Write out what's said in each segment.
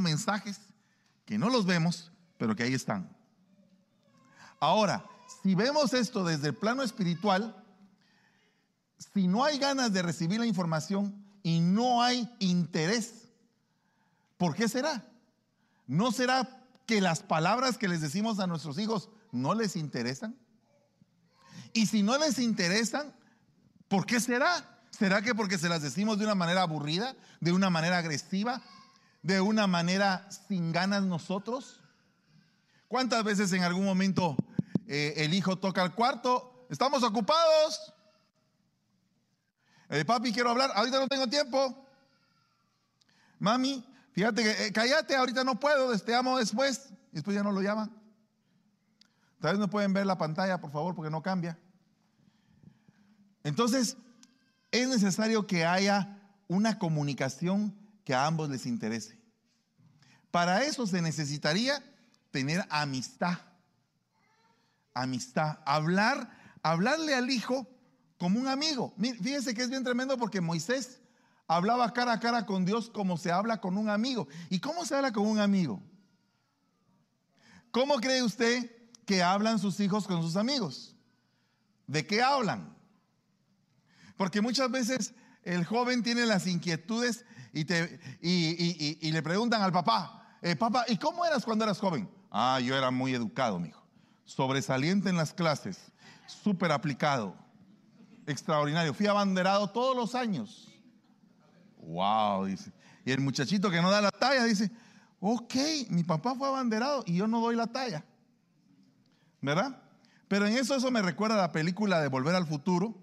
mensajes que no los vemos, pero que ahí están. Ahora, si vemos esto desde el plano espiritual, si no hay ganas de recibir la información y no hay interés, ¿por qué será? ¿No será que las palabras que les decimos a nuestros hijos no les interesan? Y si no les interesan, ¿por qué será? ¿Será que porque se las decimos de una manera aburrida, de una manera agresiva, de una manera sin ganas nosotros? ¿Cuántas veces en algún momento eh, el hijo toca al cuarto? Estamos ocupados. Eh, papi, quiero hablar. Ahorita no tengo tiempo. Mami, fíjate que, eh, cállate, ahorita no puedo, te amo después. Y después ya no lo llaman. Tal vez no pueden ver la pantalla, por favor, porque no cambia. Entonces, es necesario que haya una comunicación que a ambos les interese. Para eso se necesitaría tener amistad. Amistad. Hablar, hablarle al hijo como un amigo. Fíjense que es bien tremendo porque Moisés hablaba cara a cara con Dios como se habla con un amigo. ¿Y cómo se habla con un amigo? ¿Cómo cree usted que hablan sus hijos con sus amigos? ¿De qué hablan? Porque muchas veces el joven tiene las inquietudes y, te, y, le preguntan al papá, eh, papá, ¿y cómo eras cuando eras joven? Ah, yo era muy educado, mijo. Sobresaliente en las clases, súper aplicado, extraordinario. Fui abanderado todos los años. Wow, dice. Y el muchachito que no da la talla dice, ok, mi papá fue abanderado y yo no doy la talla. ¿Verdad? Pero en eso eso me recuerda a la película de Volver al Futuro,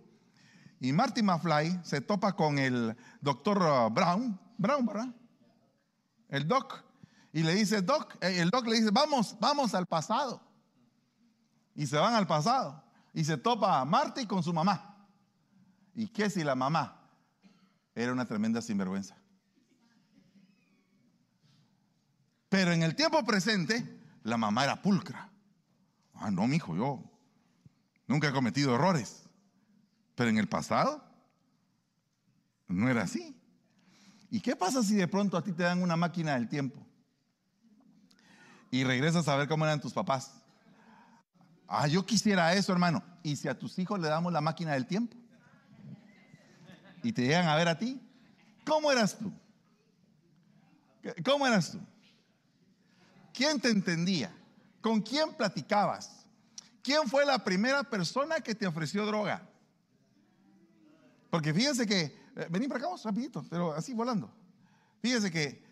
y Marty McFly se topa con el doctor uh, Brown, Brown, ¿verdad? El doc. Y le dice, doc, eh, el doc le dice, vamos, vamos al pasado. Y se van al pasado. Y se topa a Marty con su mamá. ¿Y qué si la mamá era una tremenda sinvergüenza? Pero en el tiempo presente, la mamá era pulcra. Ah, no, mijo, yo nunca he cometido errores. Pero en el pasado no era así. ¿Y qué pasa si de pronto a ti te dan una máquina del tiempo? Y regresas a ver cómo eran tus papás. Ah, yo quisiera eso, hermano. ¿Y si a tus hijos le damos la máquina del tiempo? Y te llegan a ver a ti. ¿Cómo eras tú? ¿Cómo eras tú? ¿Quién te entendía? ¿Con quién platicabas? ¿Quién fue la primera persona que te ofreció droga? Porque fíjense que, eh, vení para acá vamos, rapidito, pero así volando. Fíjense que,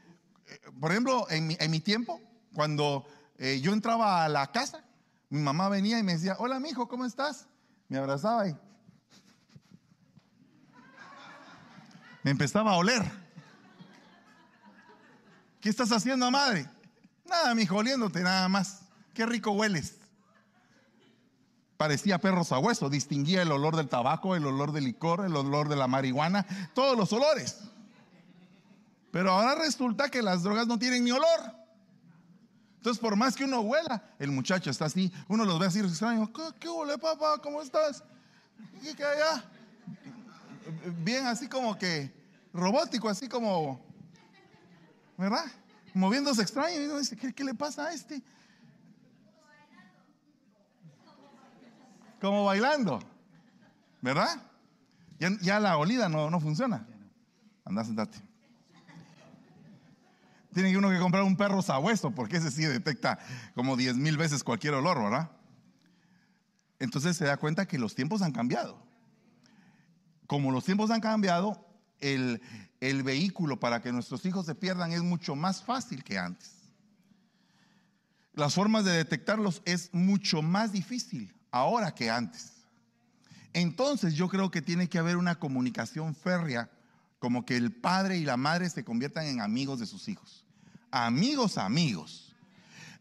eh, por ejemplo, en mi, tiempo, cuando eh, yo entraba a la casa, mi mamá venía y me decía, hola, mijo, ¿cómo estás? Me abrazaba y me empezaba a oler. ¿Qué estás haciendo, madre? Nada, mijo, oliéndote nada más. Qué rico hueles parecía perro sabueso, distinguía el olor del tabaco, el olor del licor, el olor de la marihuana, todos los olores. Pero ahora resulta que las drogas no tienen ni olor. Entonces, por más que uno huela, el muchacho está así, uno los ve así extraño, ¿qué, qué huele, papá? ¿Cómo estás? ¿Qué, qué allá? Bien así como que robótico, así como, ¿verdad? Moviéndose extraño. Y uno dice, ¿qué, qué le pasa a este? Como bailando. ¿Verdad? Ya, la olida no, no funciona. Anda, sentate. Tiene uno que comprar un perro sabueso porque ese sí detecta como 10 mil veces cualquier olor, ¿verdad? Entonces se da cuenta que los tiempos han cambiado. Como los tiempos han cambiado, el, el vehículo para que nuestros hijos se pierdan es mucho más fácil que antes. Las formas de detectarlos es mucho más difícil ahora que antes. Entonces yo creo que tiene que haber una comunicación férrea, como que el padre y la madre se conviertan en amigos de sus hijos. Amigos, amigos.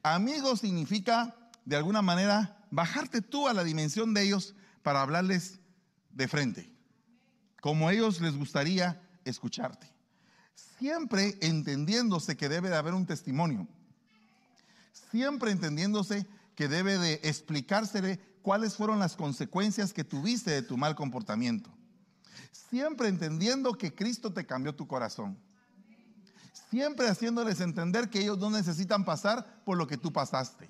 Amigos significa, de alguna manera, bajarte tú a la dimensión de ellos para hablarles de frente, como ellos les gustaría escucharte. Siempre entendiéndose que debe de haber un testimonio. Siempre entendiéndose que debe de explicársele cuáles fueron las consecuencias que tuviste de tu mal comportamiento. Siempre entendiendo que Cristo te cambió tu corazón. siempre haciéndoles entender que ellos no necesitan pasar por lo que tú pasaste.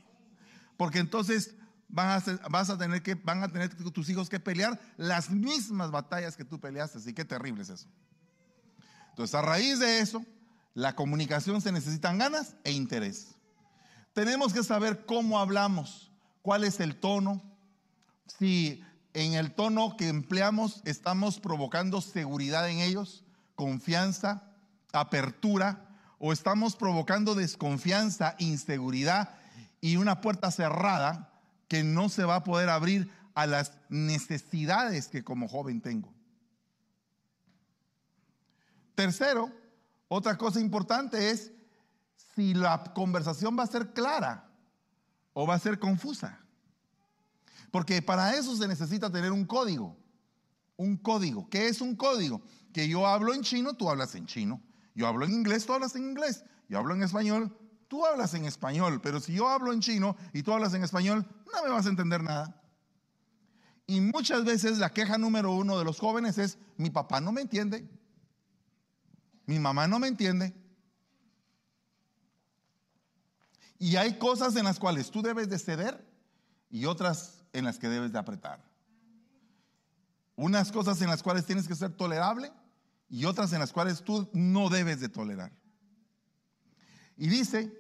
Porque entonces van a, vas a tener que, van a tener tus hijos que pelear las mismas batallas que tú peleaste. Así que terrible es eso. Entonces, a raíz de eso, la comunicación se necesitan ganas e interés. Tenemos que saber cómo hablamos, cuál es el tono, si en el tono que empleamos estamos provocando seguridad en ellos, confianza, apertura, o estamos provocando desconfianza, inseguridad y una puerta cerrada que no se va a poder abrir a las necesidades que como joven tengo. Tercero, otra cosa importante es si la conversación va a ser clara o va a ser confusa. Porque para eso se necesita tener un código. Un código. ¿Qué es un código? Que yo hablo en chino, tú hablas en chino. Yo hablo en inglés, tú hablas en inglés. Yo hablo en español, tú hablas en español. Pero si yo hablo en chino y tú hablas en español, no me vas a entender nada. Y muchas veces la queja número uno de los jóvenes es, mi papá no me entiende. Mi mamá no me entiende. Y hay cosas en las cuales tú debes de ceder y otras en las que debes de apretar. Unas cosas en las cuales tienes que ser tolerable y otras en las cuales tú no debes de tolerar. Y dice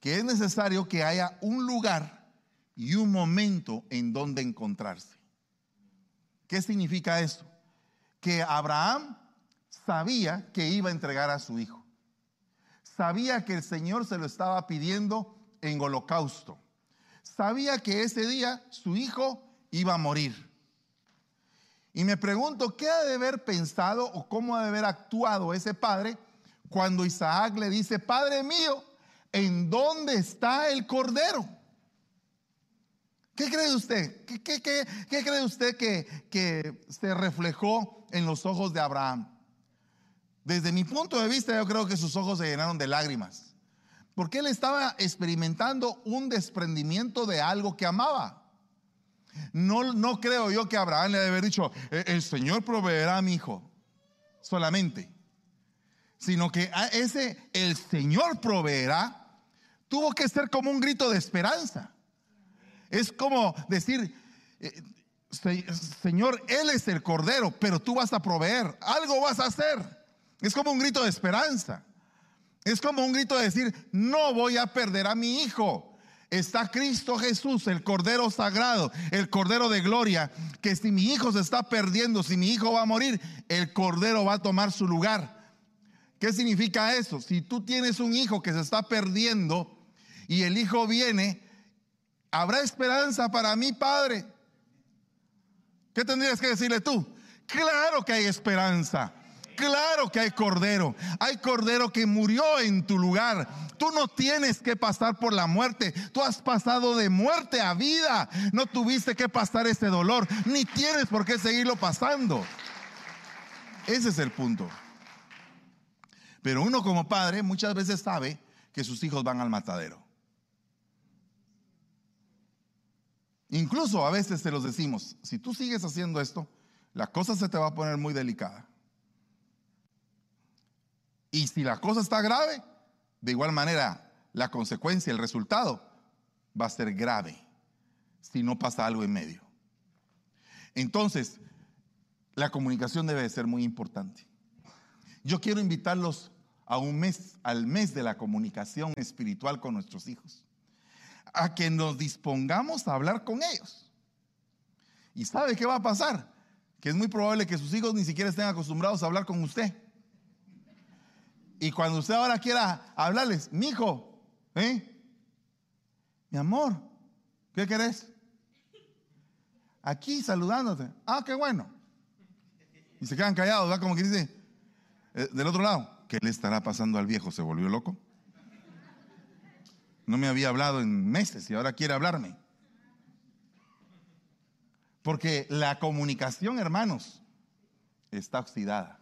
que es necesario que haya un lugar y un momento en donde encontrarse. ¿Qué significa eso? Que Abraham sabía que iba a entregar a su hijo. Sabía que el Señor se lo estaba pidiendo en holocausto. Sabía que ese día su hijo iba a morir. Y me pregunto, ¿qué ha de haber pensado o cómo ha de haber actuado ese padre cuando Isaac le dice, Padre mío, ¿en dónde está el cordero? ¿Qué cree usted? ¿Qué, cree usted que se reflejó en los ojos de Abraham? Desde mi punto de vista, yo creo que sus ojos se llenaron de lágrimas. Porque él estaba experimentando un desprendimiento de algo que amaba. No, no creo yo que Abraham le haya dicho, e, el Señor proveerá a mi hijo solamente. Sino que ese, el Señor proveerá, tuvo que ser como un grito de esperanza. Es como decir, eh, Señor, Él es el Cordero, pero tú vas a proveer, algo vas a hacer. Es como un grito de esperanza. Es como un grito de decir, no voy a perder a mi hijo está Cristo Jesús, el Cordero Sagrado, el Cordero de Gloria, que si mi hijo se está perdiendo, si mi hijo va a morir, el Cordero va a tomar su lugar. ¿Qué significa eso? Si tú tienes un hijo que se está perdiendo y el hijo viene, ¿habrá esperanza para mi Padre? ¿Qué tendrías que decirle tú? Claro que hay esperanza. Claro que hay cordero. Hay cordero que murió en tu lugar. Tú no tienes que pasar por la muerte. Tú has pasado de muerte a vida. No tuviste que pasar ese dolor. Ni tienes por qué seguirlo pasando. Ese es el punto. Pero uno como padre muchas veces sabe que sus hijos van al matadero. Incluso a veces se los decimos, si tú sigues haciendo esto, la cosa se te va a poner muy delicada. Y si la cosa está grave, de igual manera, la consecuencia, el resultado va a ser grave si no pasa algo en medio. Entonces, la comunicación debe ser muy importante. Yo quiero invitarlos a un mes, al mes de la comunicación espiritual con nuestros hijos, a que nos dispongamos a hablar con ellos. ¿Y sabe qué va a pasar? Que es muy probable que sus hijos ni siquiera estén acostumbrados a hablar con usted. Y cuando usted ahora quiera hablarles, mi hijo, ¿eh? Mi amor, ¿qué querés? Aquí saludándote. Ah, qué bueno. Y se quedan callados, ¿verdad? Como que dice, eh, del otro lado, ¿qué le estará pasando al viejo? ¿Se volvió loco? No me había hablado en meses y ahora quiere hablarme. Porque la comunicación, hermanos, está oxidada.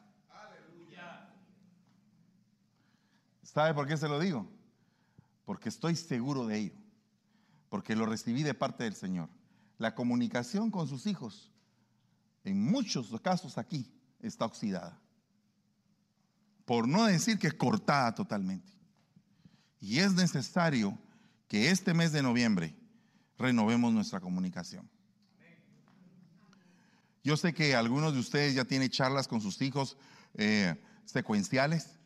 ¿Sabe por qué se lo digo? Porque estoy seguro de ello. Porque lo recibí de parte del Señor. La comunicación con sus hijos, en muchos casos aquí, está oxidada. por no decir que cortada totalmente. Y es necesario que este mes de noviembre renovemos nuestra comunicación. Yo sé que algunos de ustedes ya tienen charlas con sus hijos eh, secuenciales,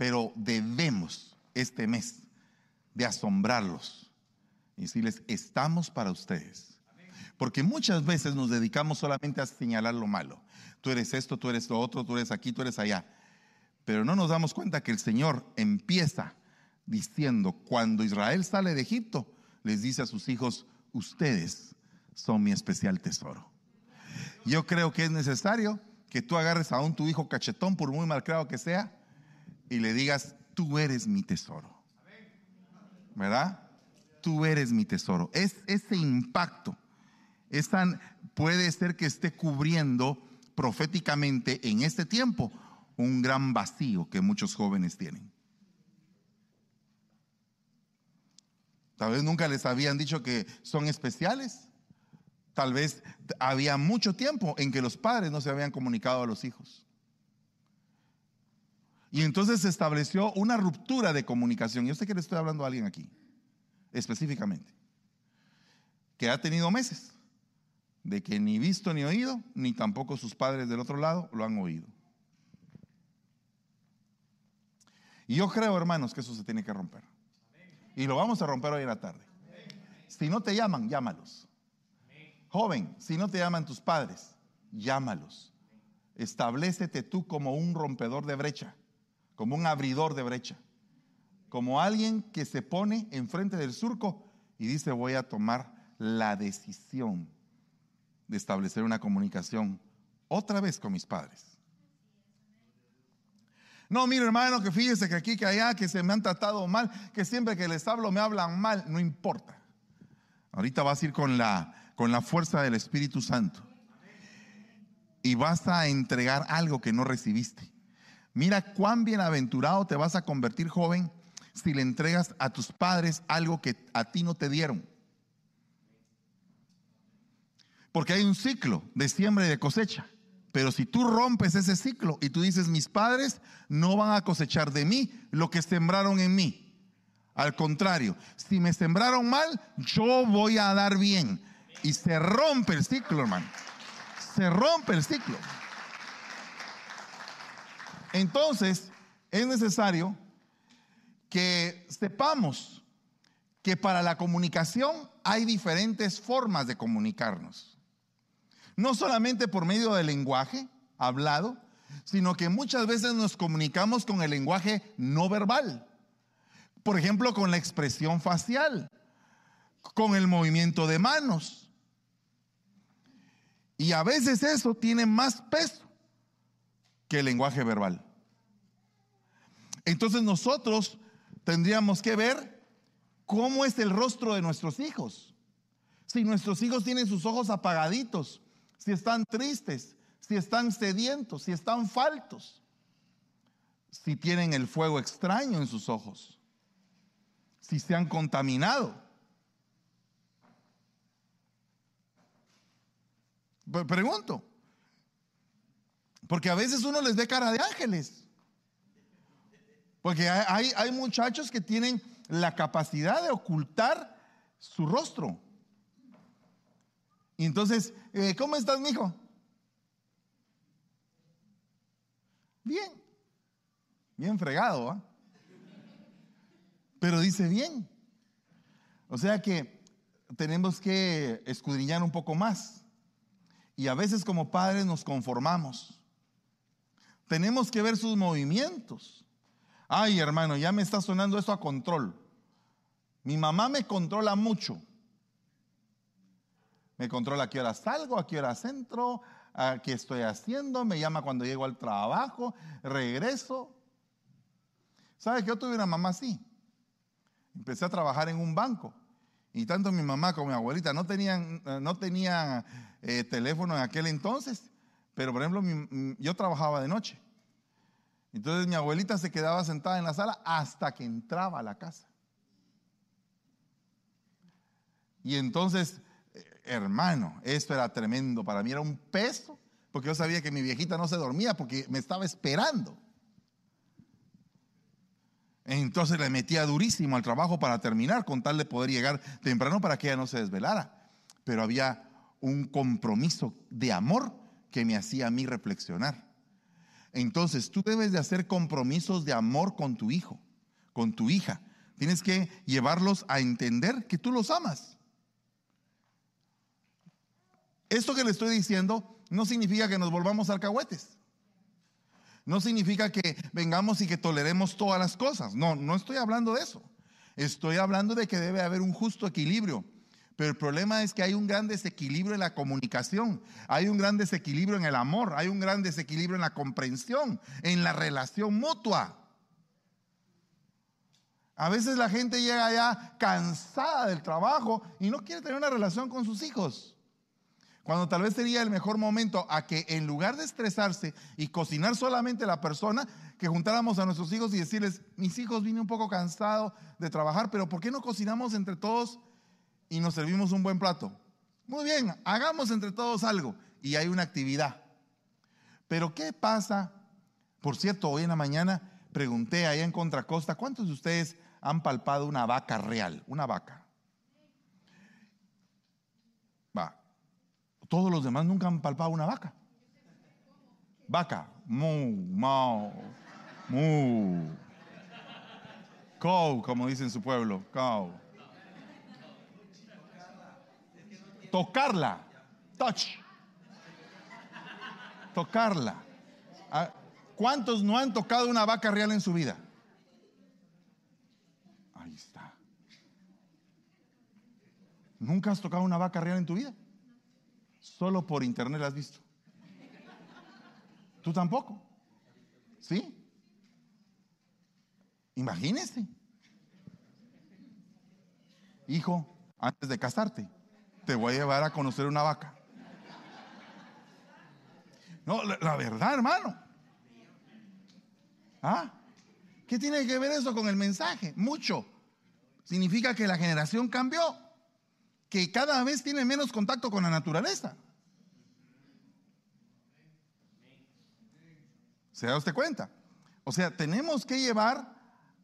pero debemos este mes de asombrarlos y decirles, estamos para ustedes. Porque muchas veces nos dedicamos solamente a señalar lo malo. Tú eres esto, tú eres lo otro, tú eres aquí, tú eres allá. Pero no nos damos cuenta que el Señor empieza diciendo, cuando Israel sale de Egipto, les dice a sus hijos, ustedes son mi especial tesoro. Yo creo que es necesario que tú agarres a un tu hijo cachetón, por muy malcriado que sea, y le digas, tú eres mi tesoro. ¿Verdad? Tú eres mi tesoro. Es ese impacto. Es tan, puede ser que esté cubriendo proféticamente en este tiempo un gran vacío que muchos jóvenes tienen. Tal vez nunca les habían dicho que son especiales. Tal vez había mucho tiempo en que los padres no se habían comunicado a los hijos. Y entonces se estableció una ruptura de comunicación. Yo sé que le estoy hablando a alguien aquí, específicamente, que ha tenido meses de que ni visto ni oído, ni tampoco sus padres del otro lado lo han oído. Y yo creo, hermanos, que eso se tiene que romper. Y lo vamos a romper hoy en la tarde. Si no te llaman, llámalos. Joven, si no te llaman tus padres, llámalos. Establecete tú como un rompedor de brecha, como un abridor de brecha, como alguien que se pone enfrente del surco y dice voy a tomar la decisión de establecer una comunicación otra vez con mis padres. No, mire hermano, que fíjese que aquí, que allá, que se me han tratado mal, que siempre que les hablo me hablan mal, no importa. Ahorita vas a ir con la, con la fuerza del Espíritu Santo y vas a entregar algo que no recibiste. Mira cuán bienaventurado te vas a convertir, joven, si le entregas a tus padres algo que a ti no te dieron. Porque hay un ciclo de siembra y de cosecha. Pero si tú rompes ese ciclo y tú dices, mis padres no van a cosechar de mí lo que sembraron en mí. Al contrario, si me sembraron mal, yo voy a dar bien. Y se rompe el ciclo, hermano. Se rompe el ciclo. Entonces, es necesario que sepamos que para la comunicación hay diferentes formas de comunicarnos. No solamente por medio del lenguaje hablado, sino que muchas veces nos comunicamos con el lenguaje no verbal. Por ejemplo, con la expresión facial, con el movimiento de manos. Y a veces eso tiene más peso que el lenguaje verbal. Entonces nosotros tendríamos que ver cómo es el rostro de nuestros hijos. Si nuestros hijos tienen sus ojos apagaditos, si están tristes, si están sedientos, si están faltos, si tienen el fuego extraño en sus ojos, si se han contaminado. Pregunto, porque a veces uno les ve cara de ángeles. Porque hay, muchachos que tienen la capacidad de ocultar su rostro. Y entonces, eh, ¿cómo estás, mijo? Bien, bien fregado, ¿ah? Pero dice bien. O sea que tenemos que escudriñar un poco más. Y a veces como padres nos conformamos. Tenemos que ver sus movimientos. Ay, hermano, ya me está sonando eso a control. Mi mamá me controla mucho. Me controla a qué hora salgo, a qué hora entro, a qué estoy haciendo, me llama cuando llego al trabajo, regreso. ¿Sabes que yo tuve una mamá así? Empecé a trabajar en un banco y tanto mi mamá como mi abuelita no tenían, no tenían eh, teléfono en aquel entonces, pero por ejemplo yo trabajaba de noche. Entonces mi abuelita se quedaba sentada en la sala hasta que entraba a la casa. Y entonces hermano, esto era tremendo. Para mí era un peso, porque yo sabía que mi viejita no se dormía porque me estaba esperando. Entonces le metía durísimo al trabajo para terminar, con tal de poder llegar temprano para que ella no se desvelara. Pero había un compromiso de amor que me hacía a mí reflexionar. Entonces tú debes de hacer compromisos de amor con tu hijo, con tu hija. Tienes que llevarlos a entender que tú los amas. Esto que le estoy diciendo no significa que nos volvamos alcahuetes. No significa que vengamos y que toleremos todas las cosas. No, no estoy hablando de eso. Estoy hablando de que debe haber un justo equilibrio. Pero el problema es que hay un gran desequilibrio en la comunicación, hay un gran desequilibrio en el amor, hay un gran desequilibrio en la comprensión, en la relación mutua. A veces la gente llega ya cansada del trabajo y no quiere tener una relación con sus hijos. Cuando tal vez sería el mejor momento a que en lugar de estresarse y cocinar solamente la persona, que juntáramos a nuestros hijos y decirles, mis hijos vine un poco cansado de trabajar, pero ¿por qué no cocinamos entre todos y nos servimos un buen plato? Muy bien, hagamos entre todos algo y hay una actividad. Pero ¿qué pasa? Por cierto, hoy en la mañana pregunté allá en Contracosta, ¿cuántos de ustedes han palpado una vaca real? Una vaca. Todos los demás nunca han palpado una vaca. Vaca, mu, mau, mu. Cow, como dice en su pueblo, cow. Tocarla, touch. Tocarla. Ah, ¿Cuántos no han tocado una vaca real en su vida? Ahí está. ¿Nunca has tocado una vaca real en tu vida? Solo por internet la has visto. ¿Tú tampoco? ¿Sí? Imagínese. Hijo, antes de casarte, te voy a llevar a conocer una vaca. No, la, verdad, hermano. ¿Ah? ¿Qué tiene que ver eso con el mensaje? Mucho. Significa que la generación cambió que cada vez tiene menos contacto con la naturaleza. ¿Se da usted cuenta? O sea, tenemos que llevar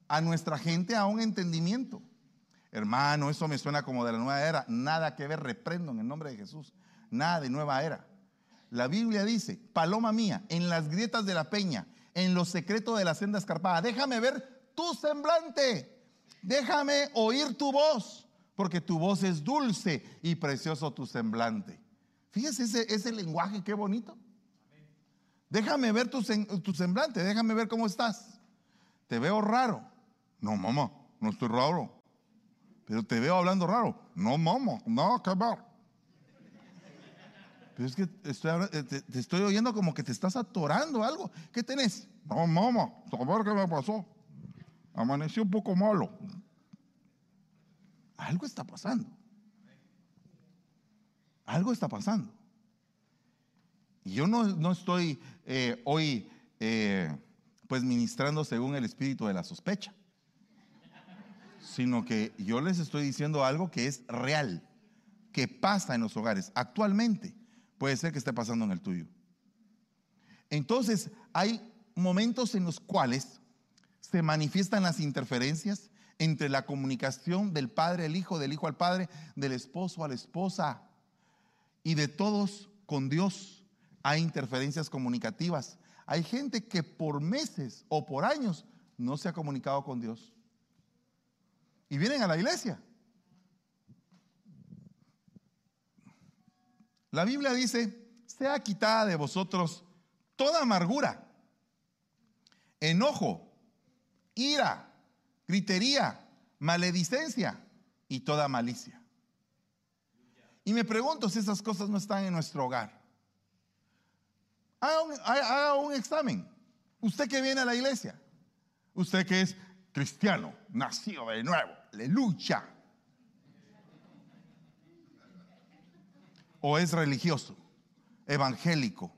a nuestra gente a un entendimiento. Hermano, eso me suena como de la nueva era. Nada que ver, reprendo en el nombre de Jesús. Nada de nueva era. La Biblia dice, paloma mía, en las grietas de la peña, en los secretos de la senda escarpada, déjame ver tu semblante, déjame oír tu voz porque tu voz es dulce y precioso tu semblante. Fíjese ese, lenguaje, qué bonito. Déjame ver tu, tu, semblante, déjame ver cómo estás. Te veo raro. No, mamá, no estoy raro. Pero te veo hablando raro. No, mamá, no, ver. Pero es que eh, te, estoy oyendo como que te estás atorando algo. ¿Qué tenés? No, mamá, ver qué me pasó. Amaneció un poco malo. Algo está pasando. Algo está pasando. Y yo no, estoy eh, hoy eh, pues ministrando según el espíritu de la sospecha, sino que yo les estoy diciendo algo que es real, que pasa en los hogares. Actualmente puede ser que esté pasando en el tuyo. Entonces hay momentos en los cuales se manifiestan las interferencias, entre la comunicación del padre al hijo, del hijo al padre, del esposo a la esposa y de todos con Dios. Hay interferencias comunicativas. Hay gente que por meses o por años no se ha comunicado con Dios. Y vienen a la iglesia. La Biblia dice, sea quitada de vosotros toda amargura, enojo, ira, gritería, maledicencia y toda malicia. Y me pregunto si esas cosas no están en nuestro hogar. Haga un, examen. Usted que viene a la iglesia, usted que es cristiano, nacido de nuevo, aleluya. O es religioso, evangélico.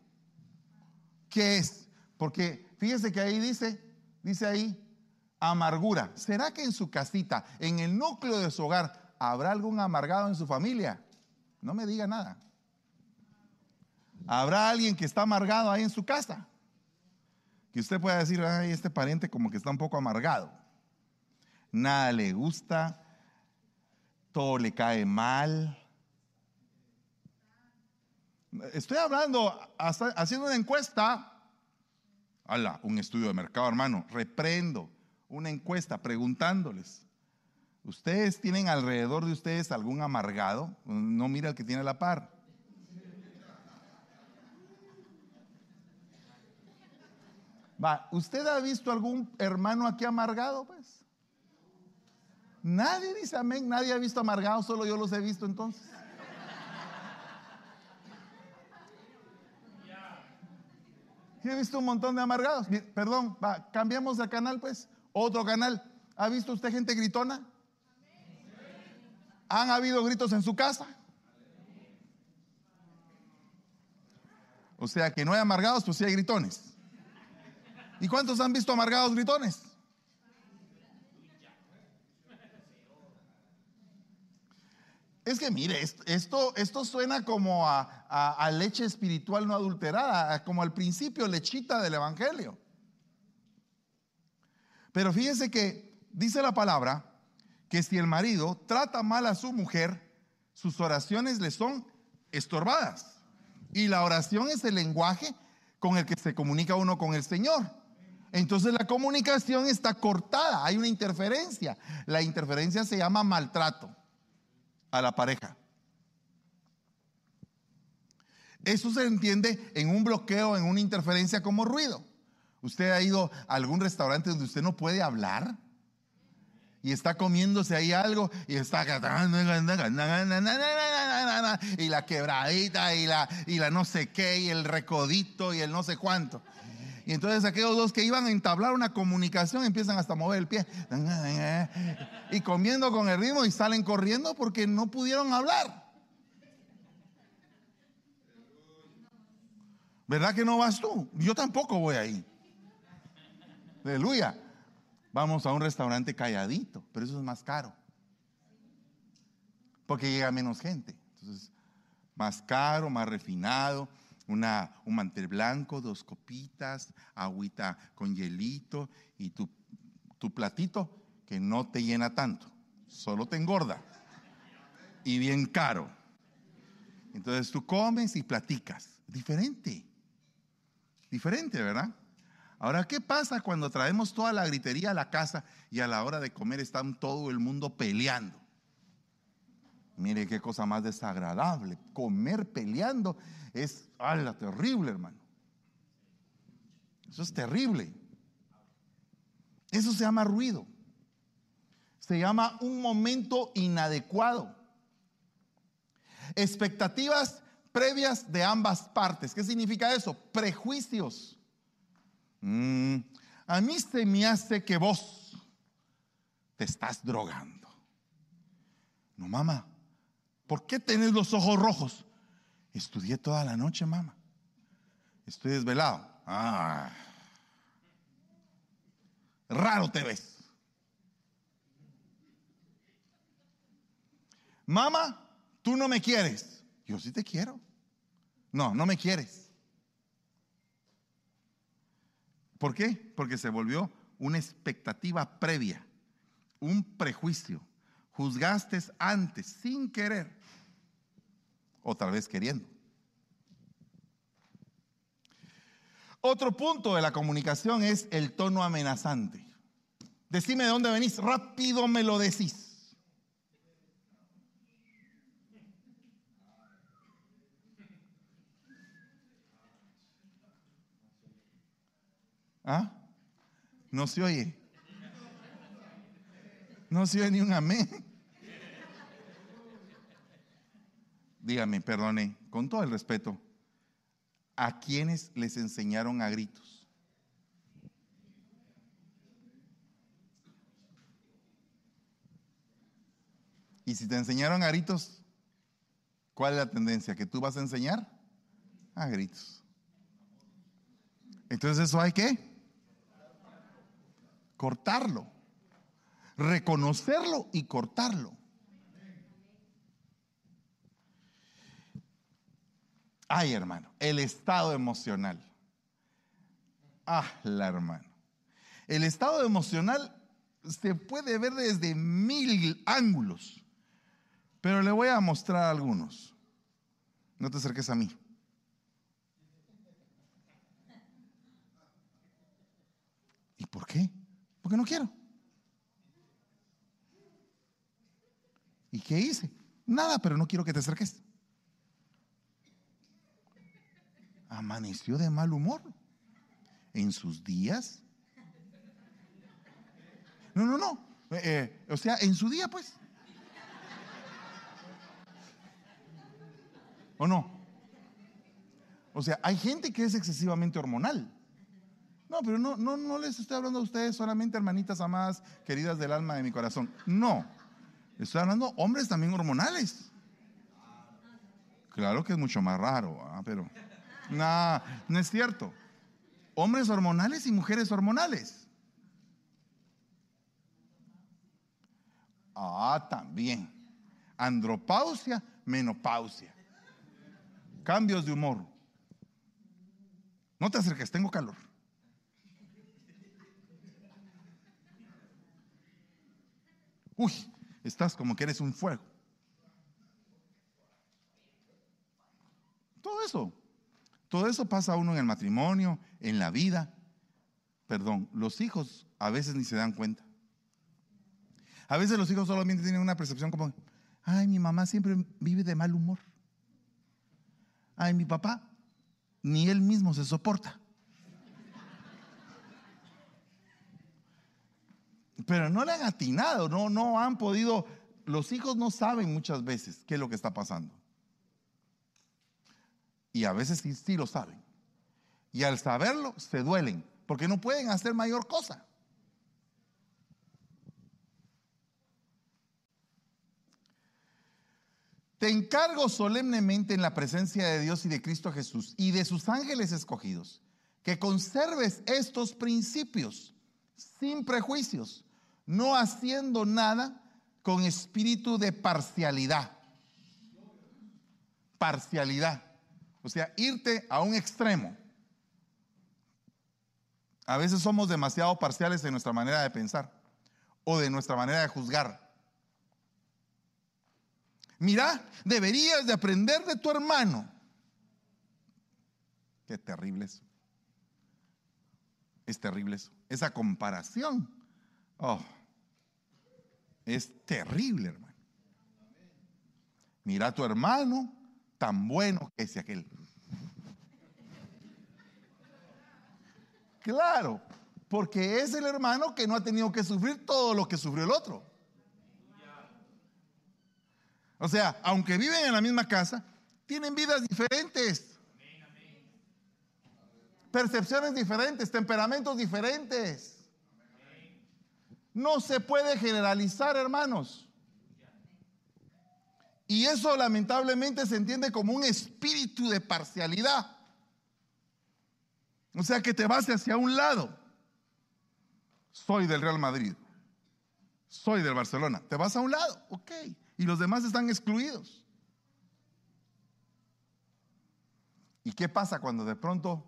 ¿Qué es? Porque fíjese que ahí dice, dice ahí, amargura. ¿Será que en su casita, en el núcleo de su hogar, habrá algún amargado en su familia? No me diga nada. ¿Habrá alguien que está amargado ahí en su casa? Que usted pueda decir, ay, este pariente como que está un poco amargado. Nada le gusta, todo le cae mal. Estoy hablando, haciendo una encuesta. Hala, un estudio de mercado, hermano. Reprendo una encuesta preguntándoles. ¿Ustedes tienen alrededor de ustedes algún amargado? No mira el que tiene la par. Va, ¿usted ha visto algún hermano aquí amargado? Pues. Nadie dice amén, nadie ha visto amargado, solo yo los he visto entonces. he visto un montón de amargados. Perdón, va, cambiamos de canal pues. Otro canal. ¿Ha visto usted gente gritona? ¿Han habido gritos en su casa? O sea que no hay amargados, pues sí hay gritones. ¿Y cuántos han visto amargados gritones? Es que mire, esto, suena como a, leche espiritual no adulterada, como al principio lechita del Evangelio. Pero fíjense que dice la palabra que si el marido trata mal a su mujer, sus oraciones le son estorbadas. Y la oración es el lenguaje con el que se comunica uno con el Señor. Entonces la comunicación está cortada, hay una interferencia. La interferencia se llama maltrato a la pareja. Eso se entiende en un bloqueo, en una interferencia como ruido. ¿Usted ha ido a algún restaurante donde usted no puede hablar? Y está comiéndose ahí algo y está y la quebradita y la, y la no sé qué y el recodito y el no sé cuánto. Y entonces aquellos dos que iban a entablar una comunicación empiezan hasta a mover el pie. Y comiendo con el ritmo y salen corriendo porque no pudieron hablar. ¿Verdad que no vas tú? Yo tampoco voy ahí. Aleluya. Vamos a un restaurante calladito, pero eso es más caro. Porque llega menos gente. Entonces, más caro, más refinado una, un mantel blanco, dos copitas, agüita con hielito y tu, tu platito que no te llena tanto, solo te engorda y bien caro. Entonces tú comes y platicas. Diferente. Diferente, ¿verdad? Ahora, ¿qué pasa cuando traemos toda la gritería a la casa y a la hora de comer está todo el mundo peleando? Mire qué cosa más desagradable. Comer peleando es ala, terrible, hermano. Eso es terrible. Eso se llama ruido. Se llama un momento inadecuado. Expectativas previas de ambas partes. ¿Qué significa eso? Prejuicios. Mm, a mí se me hace que vos te estás drogando. No, mamá, ¿Por qué tenés los ojos rojos? Estudié toda la noche, mamá. Estoy desvelado. Ah. Raro te ves. Mamá, tú no me quieres. Yo sí te quiero. No, no me quieres. ¿Por qué? Porque se volvió una expectativa previa, un prejuicio. Juzgaste antes, sin querer otra vez queriendo. Otro punto de la comunicación es el tono amenazante. Decime de dónde venís, rápido me lo decís. ¿Ah? No se oye. No se oye ni un amén. Dígame, perdone, con todo el respeto, ¿a quiénes les enseñaron a gritos? Y si te enseñaron a gritos, ¿cuál es la tendencia? ¿Que tú vas a enseñar? A gritos. Entonces eso hay que cortarlo, reconocerlo y cortarlo. Ay, hermano, el estado emocional. Ah, la hermano. El estado emocional se puede ver desde mil ángulos. Pero le voy a mostrar algunos. No te acerques a mí. ¿Y por qué? Porque no quiero. ¿Y qué hice? Nada, pero no quiero que te acerques. Amaneció de mal humor en sus días. No, no, no. Eh, o sea, en su día, pues. ¿O no? O sea, hay gente que es excesivamente hormonal. No, pero no, no, no les estoy hablando a ustedes solamente hermanitas amadas, queridas del alma de mi corazón. No. Estoy hablando hombres también hormonales. Claro que es mucho más raro, pero no, no es cierto. Hombres hormonales y mujeres hormonales. Ah, también. Andropausia, menopausia. Cambios de humor. No te acerques, tengo calor. Uy, estás como que eres un fuego. Todo eso. Todo eso pasa a uno en el matrimonio, en la vida. Perdón, los hijos a veces ni se dan cuenta. A veces los hijos solamente tienen una percepción como, ay, mi mamá siempre vive de mal humor. Ay, mi papá, ni él mismo se soporta. Pero no le han atinado, no, no han podido, los hijos no saben muchas veces qué es lo que está pasando. Y a veces sí, lo saben. Y al saberlo, se duelen, porque no pueden hacer mayor cosa. Te encargo solemnemente en la presencia de Dios y de Cristo Jesús y de sus ángeles escogidos, que conserves estos principios sin prejuicios, no haciendo nada con espíritu de parcialidad. Parcialidad. O sea, irte a un extremo. A veces somos demasiado parciales en nuestra manera de pensar o de nuestra manera de juzgar. Mira, deberías de aprender de tu hermano. Qué terrible eso. Es terrible eso. Esa comparación. Oh, es terrible, hermano. Mira a tu hermano, tan bueno que es aquel. Claro, porque es el hermano que no ha tenido que sufrir todo lo que sufrió el otro. O sea, aunque viven en la misma casa, tienen vidas diferentes. Percepciones diferentes, temperamentos diferentes. No se puede generalizar, hermanos. Y eso lamentablemente se entiende como un espíritu de parcialidad. O sea, que te vas hacia un lado. Soy del Real Madrid. Soy del Barcelona. Te vas a un lado. Ok y los demás están excluidos. ¿Y qué pasa cuando de pronto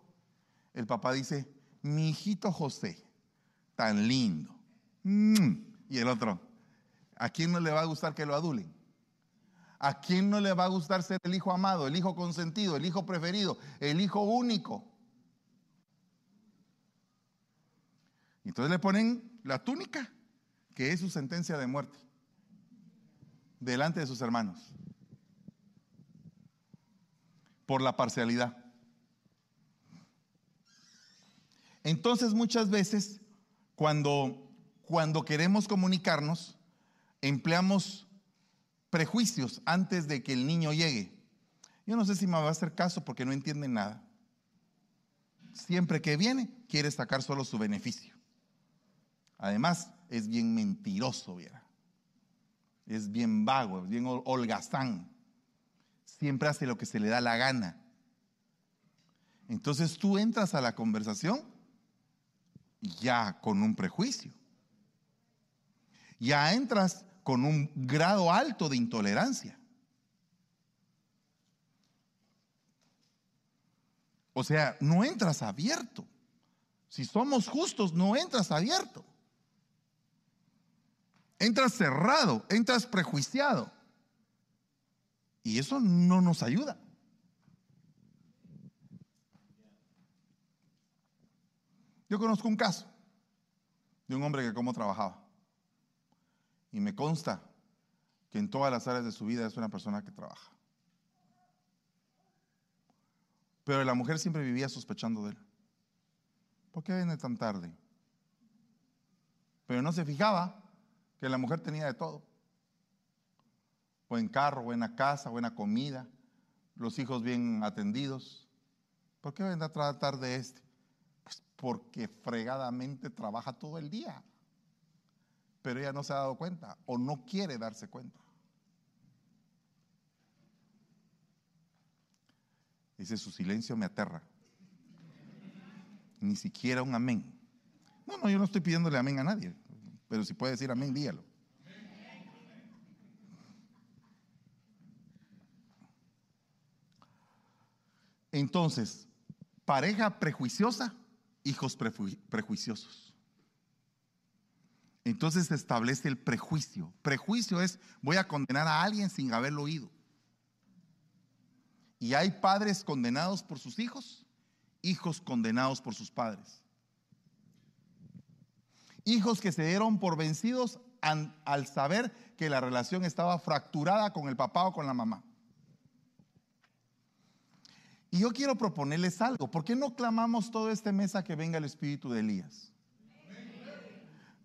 el papá dice, mi hijito José, tan lindo? Mm. Y el otro, ¿a quién no le va a gustar que lo adulen? ¿A quién no le va a gustar ser el hijo amado, el hijo consentido, el hijo preferido, el hijo único? Entonces le ponen la túnica, que es su sentencia de muerte delante de sus hermanos por la parcialidad. Entonces muchas veces cuando, cuando queremos comunicarnos, empleamos prejuicios antes de que el niño llegue. Yo no sé si me va a hacer caso porque no entiende nada. Siempre que viene, quiere sacar solo su beneficio. Además, es bien mentiroso, viera es bien vago, es bien holgazán. Siempre hace lo que se le da la gana. Entonces tú entras a la conversación ya con un prejuicio. Ya entras con un grado alto de intolerancia. O sea, no entras abierto. Si somos justos, no entras abierto. Entras cerrado, entras prejuiciado. Y eso no nos ayuda. Yo conozco un caso de un hombre que como trabajaba. Y me consta que en todas las áreas de su vida es una persona que trabaja. Pero la mujer siempre vivía sospechando de él. ¿Por qué viene tan tarde? Pero no se fijaba que la mujer tenía de todo. Buen carro, buena casa, buena comida, los hijos bien atendidos. ¿Por qué vendrá tarde este? Pues porque fregadamente trabaja todo el día. Pero ella no se ha dado cuenta o no quiere darse cuenta. Dice, su silencio me aterra. Ni siquiera un amén. No, no, yo no estoy pidiéndole amén a nadie. Pero si puede decir amén, dígalo. Entonces, pareja prejuiciosa, hijos prejuiciosos. Entonces se establece el prejuicio. Prejuicio es voy a condenar a alguien sin haberlo oído. Y hay padres condenados por sus hijos, hijos condenados por sus padres. Hijos que se dieron por vencidos al, saber que la relación estaba fracturada con el papá o con la mamá. Y yo quiero proponerles algo. ¿Por qué no clamamos todo este mes a que venga el espíritu de Elías?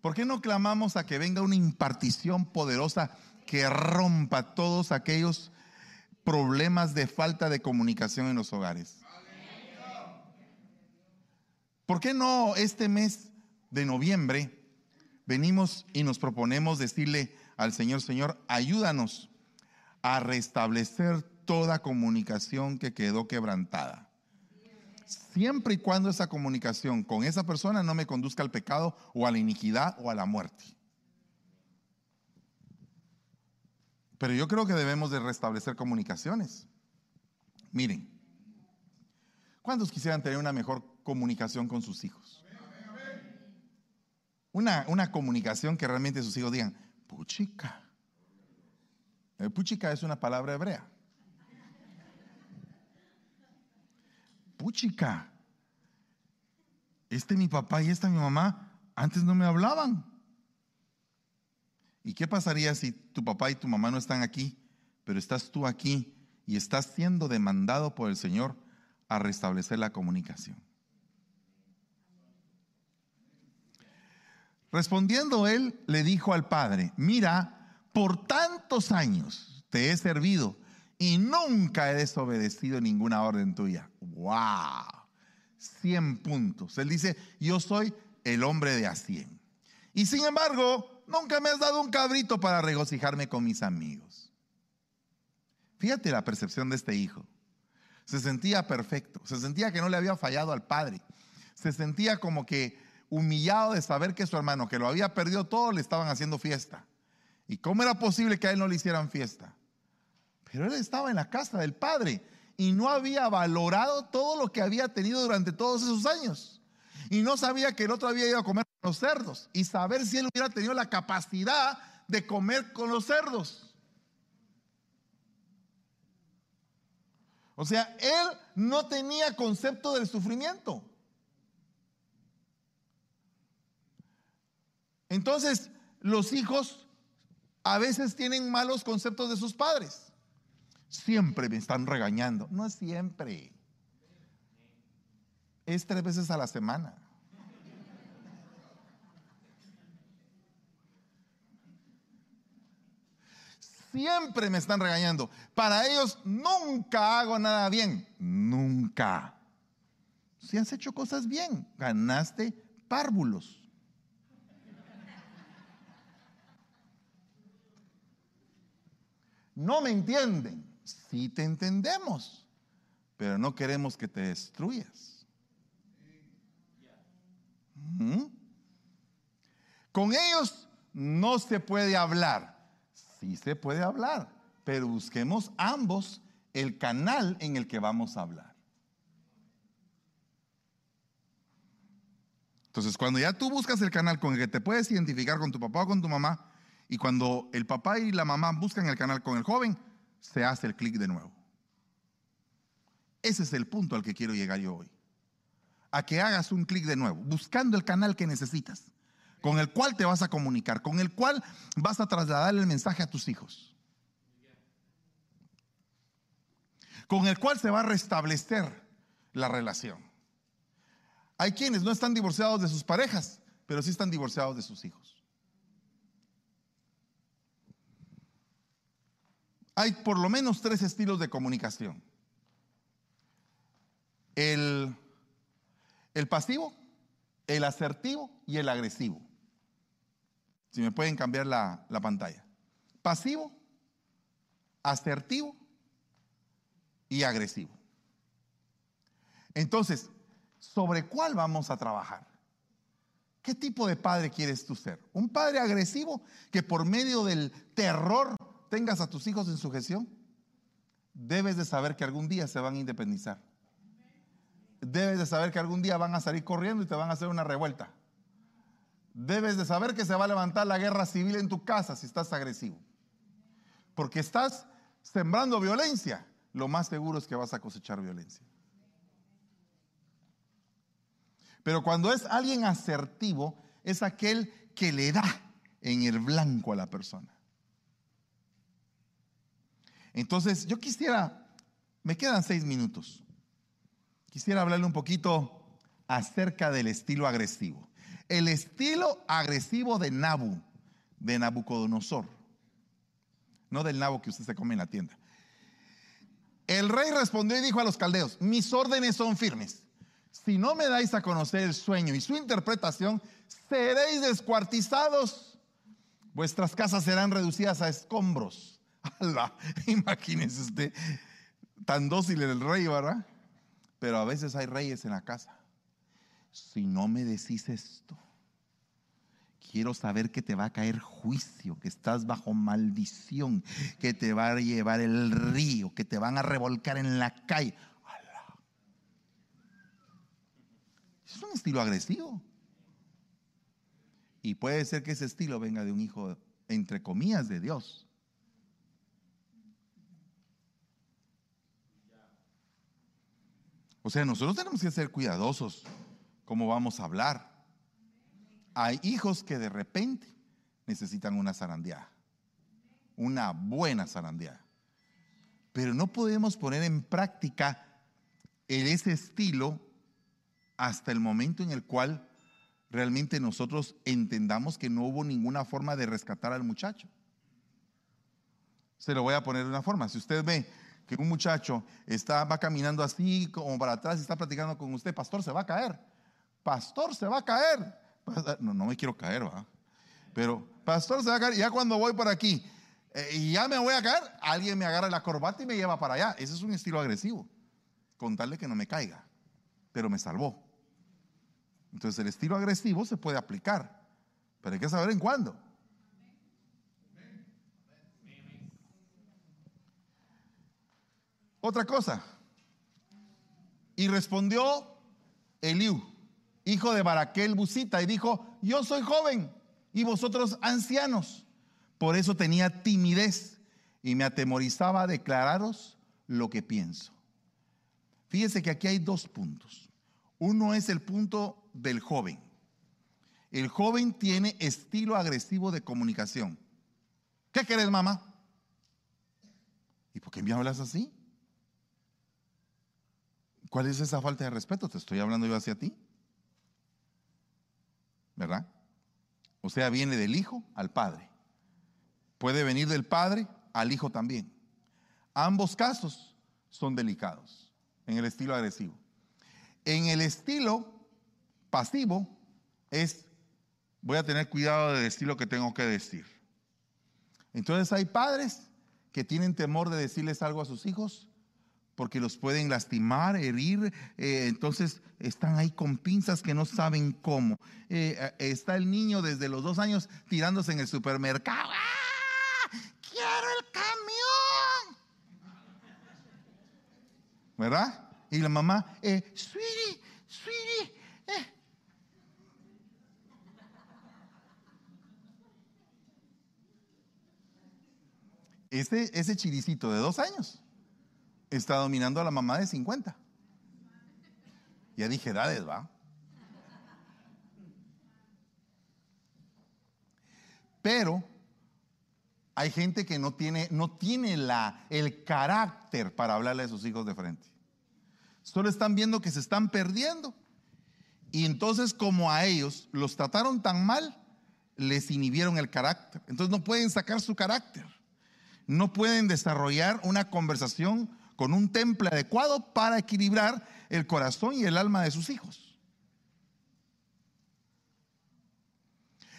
¿Por qué no clamamos a que venga una impartición poderosa que rompa todos aquellos problemas de falta de comunicación en los hogares. ¿Por qué no este mes de noviembre venimos y nos proponemos decirle al Señor, Señor, ayúdanos a restablecer toda comunicación que quedó quebrantada? Siempre y cuando esa comunicación con esa persona no me conduzca al pecado o a la iniquidad o a la muerte. Pero yo creo que debemos de restablecer comunicaciones. Miren, ¿cuántos quisieran tener una mejor comunicación con sus hijos? Una, una comunicación que realmente sus hijos digan, puchica. Eh, puchica es una palabra hebrea. Puchica. Este mi papá y esta mi mamá antes no me hablaban. ¿Y qué pasaría si tu papá y tu mamá no están aquí, pero estás tú aquí y estás siendo demandado por el Señor a restablecer la comunicación? Respondiendo él, le dijo al padre, mira, por tantos años te he servido y nunca he desobedecido ninguna orden tuya. ¡Wow! 100 puntos. Él dice, yo soy el hombre de a 100. Y sin embargo, nunca me has dado un cabrito para regocijarme con mis amigos. Fíjate la percepción de este hijo. Se sentía perfecto, se sentía que no le había fallado al padre, se sentía como que humillado de saber que su hermano, que lo había perdido todo, le estaban haciendo fiesta. ¿Y cómo era posible que a él no le hicieran fiesta? Pero él estaba en la casa del padre y no había valorado todo lo que había tenido durante todos esos años. Y no sabía que el otro había ido a comer los cerdos y saber si él hubiera tenido la capacidad de comer con los cerdos. O sea, él no tenía concepto del sufrimiento. Entonces, los hijos a veces tienen malos conceptos de sus padres. Siempre me están regañando. No es siempre. Es tres veces a la semana. siempre me están regañando. Para ellos nunca hago nada bien. Nunca. Si has hecho cosas bien, ganaste párvulos. No me entienden. Sí te entendemos, pero no queremos que te destruyas. Con ellos no se puede hablar sí se puede hablar, pero busquemos ambos el canal en el que vamos a hablar. Entonces, cuando ya tú buscas el canal con el que te puedes identificar con tu papá o con tu mamá Y cuando el papá y la mamá buscan el canal con el joven, se hace el clic de nuevo. Ese es el punto al que quiero llegar yo hoy. A que hagas un clic de nuevo, buscando el canal que necesitas, con el cual te vas a comunicar, con el cual vas a trasladar el mensaje a tus hijos. Con el cual se va a restablecer la relación. Hay quienes no están divorciados de sus parejas, pero sí están divorciados de sus hijos. Hay por lo menos tres estilos de comunicación. El, el pasivo, el asertivo y el agresivo. Si me pueden cambiar la, la pantalla. Pasivo, asertivo y agresivo. Entonces, ¿sobre cuál vamos a trabajar? ¿Qué tipo de padre quieres tú ser? ¿Un padre agresivo que por medio del terror tengas a tus hijos en sujeción? Debes de saber que algún día se van a independizar. Debes de saber que algún día van a salir corriendo y te van a hacer una revuelta. Debes de saber que se va a levantar la guerra civil en tu casa si estás agresivo. Porque estás sembrando violencia. Lo más seguro es que vas a cosechar violencia. Pero cuando es alguien asertivo, es aquel que le da en el blanco a la persona. Entonces, yo quisiera, me quedan seis minutos, quisiera hablarle un poquito acerca del estilo agresivo. El estilo agresivo de Nabu, de Nabucodonosor, no del nabo que usted se come en la tienda. El rey respondió y dijo a los caldeos, mis órdenes son firmes si no me dais a conocer el sueño y su interpretación, seréis descuartizados. Vuestras casas serán reducidas a escombros. Imagínense usted, tan dócil el rey, ¿verdad? Pero a veces hay reyes en la casa. Si no me decís esto, quiero saber que te va a caer juicio, que estás bajo maldición, que te va a llevar el río, que te van a revolcar en la calle. Es un estilo agresivo. Y puede ser que ese estilo venga de un hijo, entre comillas, de Dios. O sea, nosotros tenemos que ser cuidadosos cómo vamos a hablar. Hay hijos que de repente necesitan una zarandeada, una buena zarandeada. Pero no podemos poner en práctica ese estilo hasta el momento en el cual realmente nosotros entendamos que no hubo ninguna forma de rescatar al muchacho. Se lo voy a poner de una forma. Si usted ve que un muchacho está, va caminando así como para atrás y está platicando con usted, pastor, se va a caer. Pastor, se va a caer. No, no me quiero caer, va. Pero, pastor, se va a caer. Ya cuando voy por aquí eh, y ya me voy a caer, alguien me agarra la corbata y me lleva para allá. Ese es un estilo agresivo. Contarle que no me caiga, pero me salvó. Entonces el estilo agresivo se puede aplicar, pero hay que saber en cuándo. Otra cosa. Y respondió Eliú, hijo de Baraquel Busita, y dijo, yo soy joven y vosotros ancianos. Por eso tenía timidez y me atemorizaba declararos lo que pienso. Fíjese que aquí hay dos puntos. Uno es el punto del joven. El joven tiene estilo agresivo de comunicación. ¿Qué querés, mamá? ¿Y por qué me hablas así? ¿Cuál es esa falta de respeto? Te estoy hablando yo hacia ti. ¿Verdad? O sea, viene del hijo al padre. Puede venir del padre al hijo también. Ambos casos son delicados en el estilo agresivo. En el estilo pasivo es, voy a tener cuidado de decir lo que tengo que decir. Entonces hay padres que tienen temor de decirles algo a sus hijos porque los pueden lastimar, herir, eh, entonces están ahí con pinzas que no saben cómo. Eh, eh, está el niño desde los dos años tirándose en el supermercado. ¡Ah! ¡Quiero el camión! ¿Verdad? Y la mamá, eh, sweetie, sweetie, eh, ese, ese chiricito de dos años está dominando a la mamá de 50. Ya dije edades, va. Pero hay gente que no tiene, no tiene la, el carácter para hablarle a sus hijos de frente. Solo están viendo que se están perdiendo. Y entonces como a ellos los trataron tan mal, les inhibieron el carácter. Entonces no pueden sacar su carácter. No pueden desarrollar una conversación con un temple adecuado para equilibrar el corazón y el alma de sus hijos.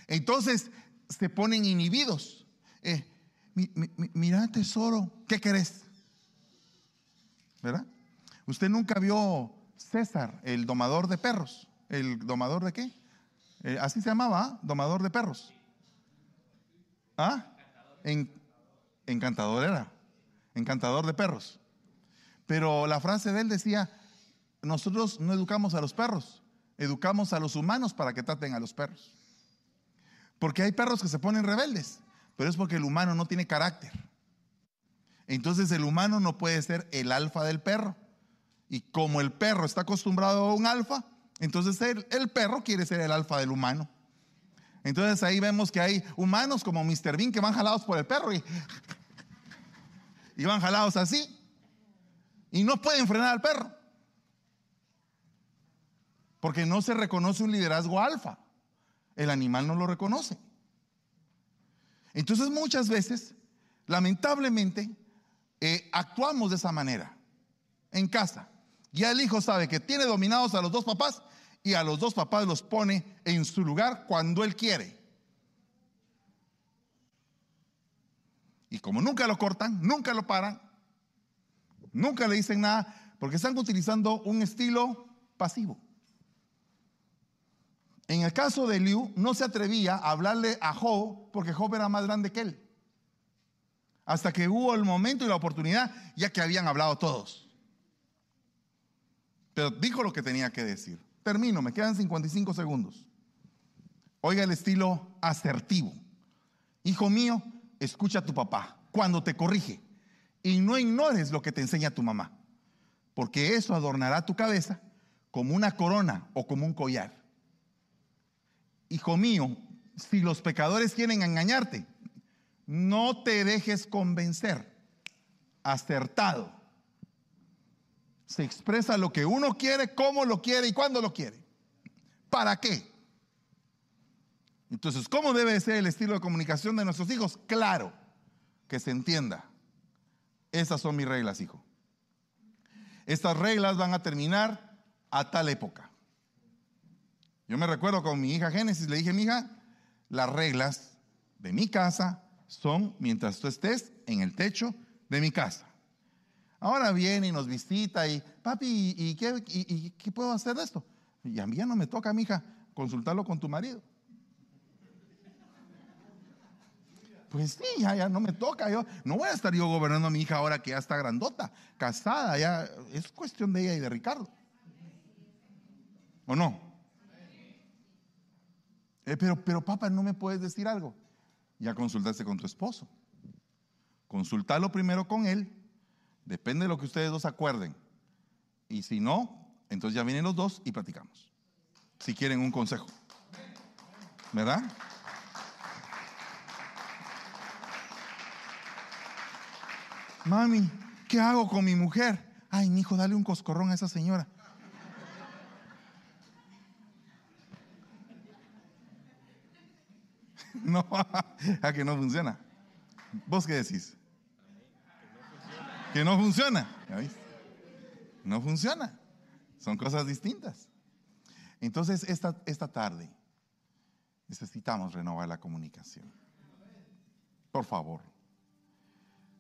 Entonces se ponen inhibidos. Eh, mira, tesoro, ¿qué querés? ¿Verdad? Usted nunca vio César, el domador de perros. ¿El domador de qué? Eh, así se llamaba, ¿ah? domador de perros. ¿Ah? encantador era. Encantador de perros. Pero la frase de él decía, nosotros no educamos a los perros, educamos a los humanos para que traten a los perros. Porque hay perros que se ponen rebeldes, pero es porque el humano no tiene carácter. Entonces el humano no puede ser el alfa del perro. Y como el perro está acostumbrado a un alfa, entonces el, perro quiere ser el alfa del humano. Entonces ahí vemos que hay humanos como Mr. Bean que van jalados por el perro y, y van jalados así. Y no pueden frenar al perro. Porque no se reconoce un liderazgo alfa. El animal no lo reconoce. Entonces muchas veces, lamentablemente, eh, actuamos de esa manera en casa. Ya el hijo sabe que tiene dominados a los dos papás y a los dos papás los pone en su lugar cuando él quiere. Y como nunca lo cortan, nunca lo paran, Nunca le dicen nada porque están utilizando un estilo pasivo. En el caso de Liu, no se atrevía a hablarle a Job porque Job era más grande que él. Hasta que hubo el momento y la oportunidad, ya que habían hablado todos. Pero dijo lo que tenía que decir. Termino, me quedan 55 segundos. Oiga el estilo asertivo. Hijo mío, escucha a tu papá cuando te corrige y no ignores lo que te enseña tu mamá, porque eso adornará tu cabeza como una corona o como un collar. Hijo mío, si los pecadores quieren engañarte, no te dejes convencer. Acertado. Se expresa lo que uno quiere, cómo lo quiere y cuándo lo quiere. ¿Para qué? Entonces, ¿cómo debe ser el estilo de comunicación de nuestros hijos? Claro, que se entienda. Esas son mis reglas, hijo. Estas reglas van a terminar a tal época. Yo me recuerdo con mi hija Génesis, le dije, mi hija, las reglas de mi casa son mientras tú estés en el techo de mi casa. Ahora viene y nos visita y, papi, ¿y, qué, puedo hacer de esto? Y a mí ya no me toca, mi hija, consultarlo con tu marido. Pues sí, ya, ya no me toca. Yo no voy a estar yo gobernando a mi hija ahora que ya está grandota, casada, ya es cuestión de ella y de Ricardo. ¿O no? Eh, pero, pero papá, ¿no me puedes decir algo? Ya consultaste con tu esposo. Consultalo primero con él. Depende de lo que ustedes dos acuerden. Y si no, entonces ya vienen los dos y platicamos. Si quieren un consejo. ¿Verdad? Mami, ¿qué hago con mi mujer? Ay, mi hijo, dale un coscorrón a esa señora. No, a que no funciona. ¿Vos qué decís? Que no funciona. No funciona. Son cosas distintas. Entonces, esta, esta tarde necesitamos renovar la comunicación. Por favor.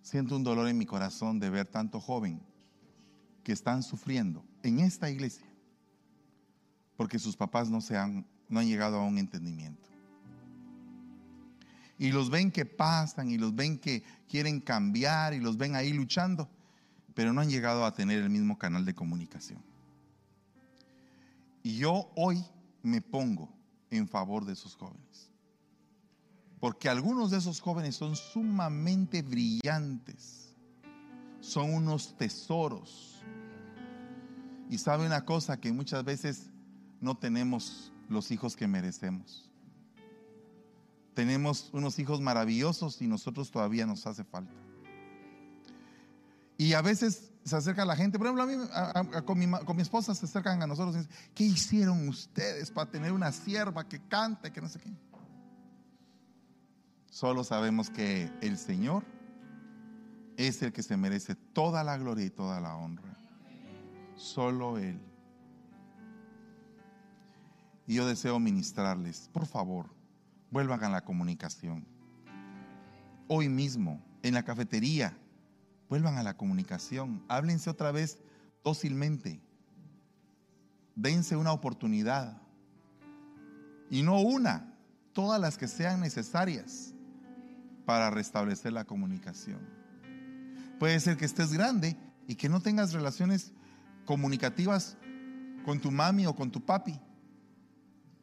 Siento un dolor en mi corazón de ver tanto joven que están sufriendo en esta iglesia porque sus papás no, se han, no han llegado a un entendimiento. Y los ven que pasan y los ven que quieren cambiar y los ven ahí luchando, pero no han llegado a tener el mismo canal de comunicación. Y yo hoy me pongo en favor de esos jóvenes. Porque algunos de esos jóvenes son sumamente brillantes. Son unos tesoros. Y sabe una cosa que muchas veces no tenemos los hijos que merecemos. Tenemos unos hijos maravillosos y nosotros todavía nos hace falta. Y a veces se acerca la gente, por ejemplo, a mí, con, mi, esposa se acercan a nosotros y dicen, ¿qué hicieron ustedes para tener una sierva que cante, que no sé qué? Solo sabemos que el Señor es el que se merece toda la gloria y toda la honra. Solo Él. Y yo deseo ministrarles, por favor, vuelvan a la comunicación. Hoy mismo, en la cafetería, vuelvan a la comunicación. Háblense otra vez dócilmente. Dense una oportunidad. Y no una, todas las que sean necesarias para restablecer la comunicación. Puede ser que estés grande y que no tengas relaciones comunicativas con tu mami o con tu papi.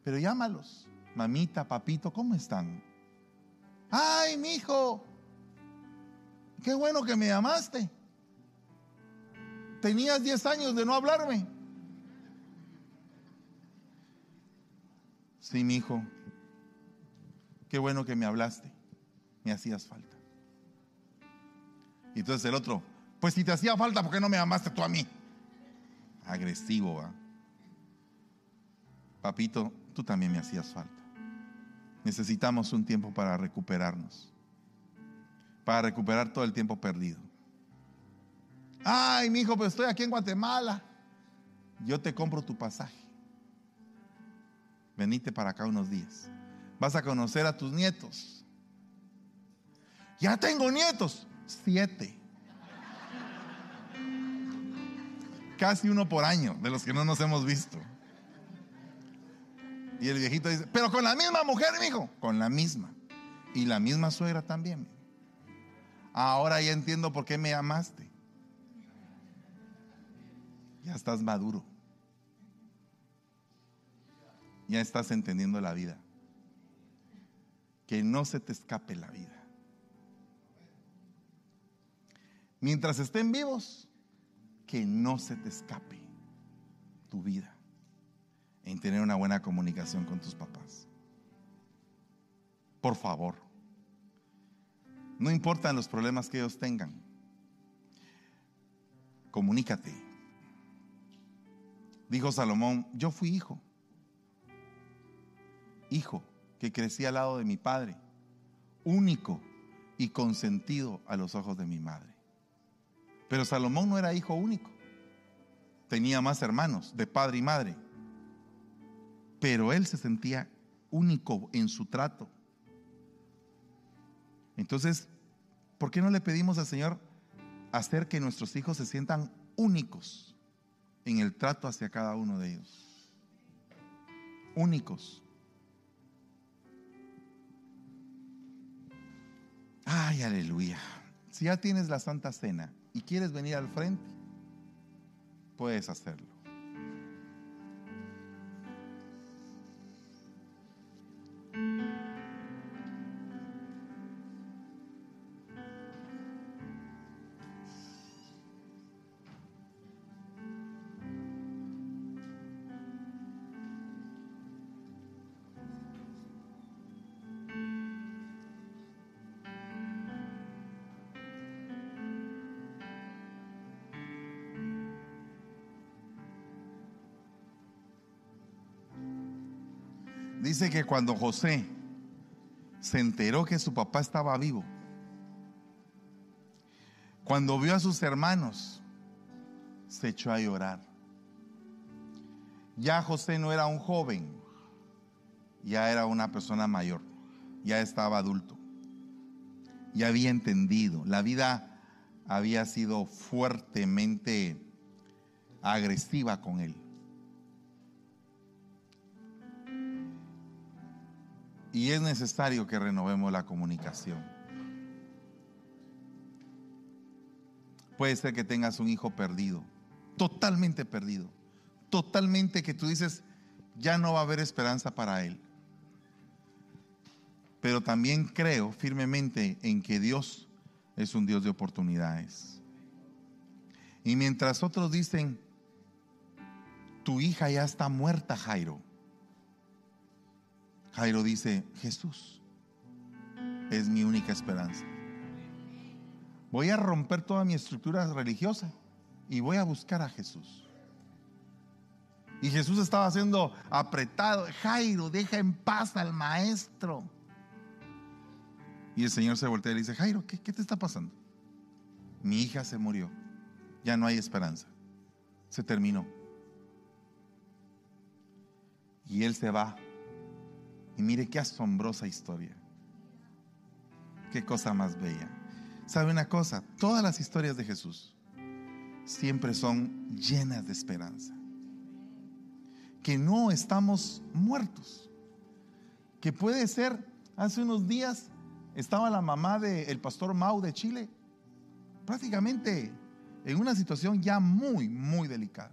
Pero llámalos. Mamita, papito, ¿cómo están? Ay, mi hijo, qué bueno que me llamaste. Tenías 10 años de no hablarme. Sí, mi hijo, qué bueno que me hablaste. Me hacías falta. Y entonces el otro, pues si te hacía falta, ¿por qué no me llamaste tú a mí? Agresivo, ¿va? Papito, tú también me hacías falta. Necesitamos un tiempo para recuperarnos, para recuperar todo el tiempo perdido. Ay, mi hijo, pues estoy aquí en Guatemala. Yo te compro tu pasaje. Venite para acá unos días. Vas a conocer a tus nietos. Ya tengo nietos. Siete. Casi uno por año de los que no nos hemos visto. Y el viejito dice, pero con la misma mujer, mi hijo, con la misma. Y la misma suegra también. Ahora ya entiendo por qué me amaste. Ya estás maduro. Ya estás entendiendo la vida. Que no se te escape la vida. Mientras estén vivos, que no se te escape tu vida en tener una buena comunicación con tus papás. Por favor, no importan los problemas que ellos tengan, comunícate. Dijo Salomón, yo fui hijo, hijo que crecí al lado de mi padre, único y consentido a los ojos de mi madre. Pero Salomón no era hijo único, tenía más hermanos de padre y madre pero él se sentía único en su trato. Entonces, ¿por qué no le pedimos al Señor hacer que nuestros hijos se sientan únicos en el trato hacia cada uno de ellos? Únicos. Ay, aleluya. Si ya tienes la Santa Cena y quieres venir al frente, puedes hacerlo. Dice que cuando José se enteró que su papá estaba vivo, cuando vio a sus hermanos, se echó a llorar. Ya José no era un joven, ya era una persona mayor, ya estaba adulto, ya había entendido, la vida había sido fuertemente agresiva con él. Y es necesario que renovemos la comunicación. Puede ser que tengas un hijo perdido, totalmente perdido, totalmente que tú dices, ya no va a haber esperanza para él. pero también creo firmemente en que Dios es un Dios de oportunidades. Y mientras otros dicen, tu hija ya está muerta, Jairo. Jairo dice, Jesús es mi única esperanza. Voy a romper toda mi estructura religiosa y voy a buscar a Jesús. Y Jesús estaba siendo apretado. Jairo, deja en paz al maestro. Y el Señor se voltea y le dice, Jairo, ¿qué, qué te está pasando? Mi hija se murió. Ya no hay esperanza. Se terminó. Y él se va. Y mire qué asombrosa historia. Qué cosa más bella. ¿Sabe una cosa? Todas las historias de Jesús siempre son llenas de esperanza. Que no estamos muertos. Que puede ser, hace unos días estaba la mamá del pastor Mau de Chile, prácticamente en una situación ya muy, muy delicada.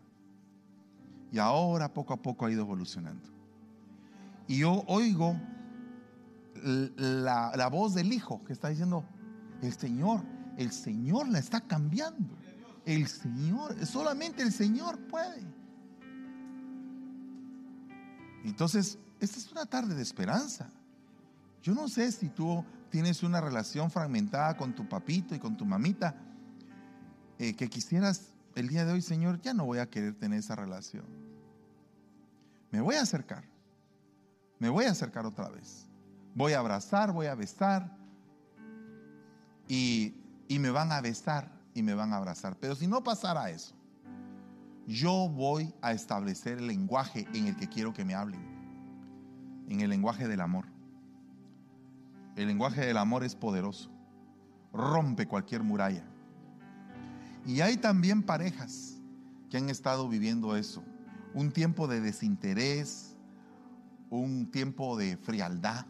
Y ahora poco a poco ha ido evolucionando. Y yo oigo la, la voz del hijo que está diciendo, el Señor, el Señor la está cambiando. El Señor, solamente el Señor puede. Entonces, esta es una tarde de esperanza. Yo no sé si tú tienes una relación fragmentada con tu papito y con tu mamita, eh, que quisieras el día de hoy, Señor, ya no voy a querer tener esa relación. Me voy a acercar. Me voy a acercar otra vez. Voy a abrazar, voy a besar, y, me van a besar y me van a abrazar. Pero si no pasara eso, yo voy a establecer el lenguaje en el que quiero que me hablen, en el lenguaje del amor. El lenguaje del amor es poderoso, rompe cualquier muralla. Y hay también parejas que han estado viviendo eso, un tiempo de desinterés, un tiempo de frialdad,